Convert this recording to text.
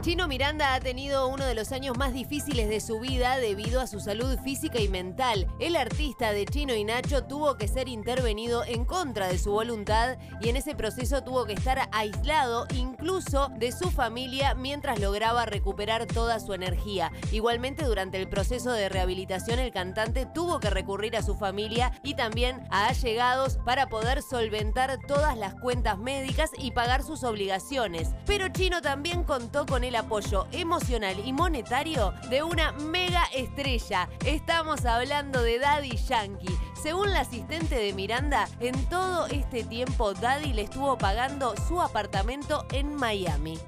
Chino Miranda ha tenido uno de los años más difíciles de su vida debido a su salud física y mental. El artista de Chino y Nacho tuvo que ser intervenido en contra de su voluntad y en ese proceso tuvo que estar aislado incluso de su familia mientras lograba recuperar toda su energía. Igualmente durante el proceso de rehabilitación el cantante tuvo que recurrir a su familia y también a allegados para poder solventar todas las cuentas médicas y pagar sus obligaciones. Pero Chino también contó con el apoyo emocional y monetario de una mega estrella. Estamos hablando de Daddy Yankee. Según la asistente de Miranda, en todo este tiempo Daddy le estuvo pagando su apartamento en Miami.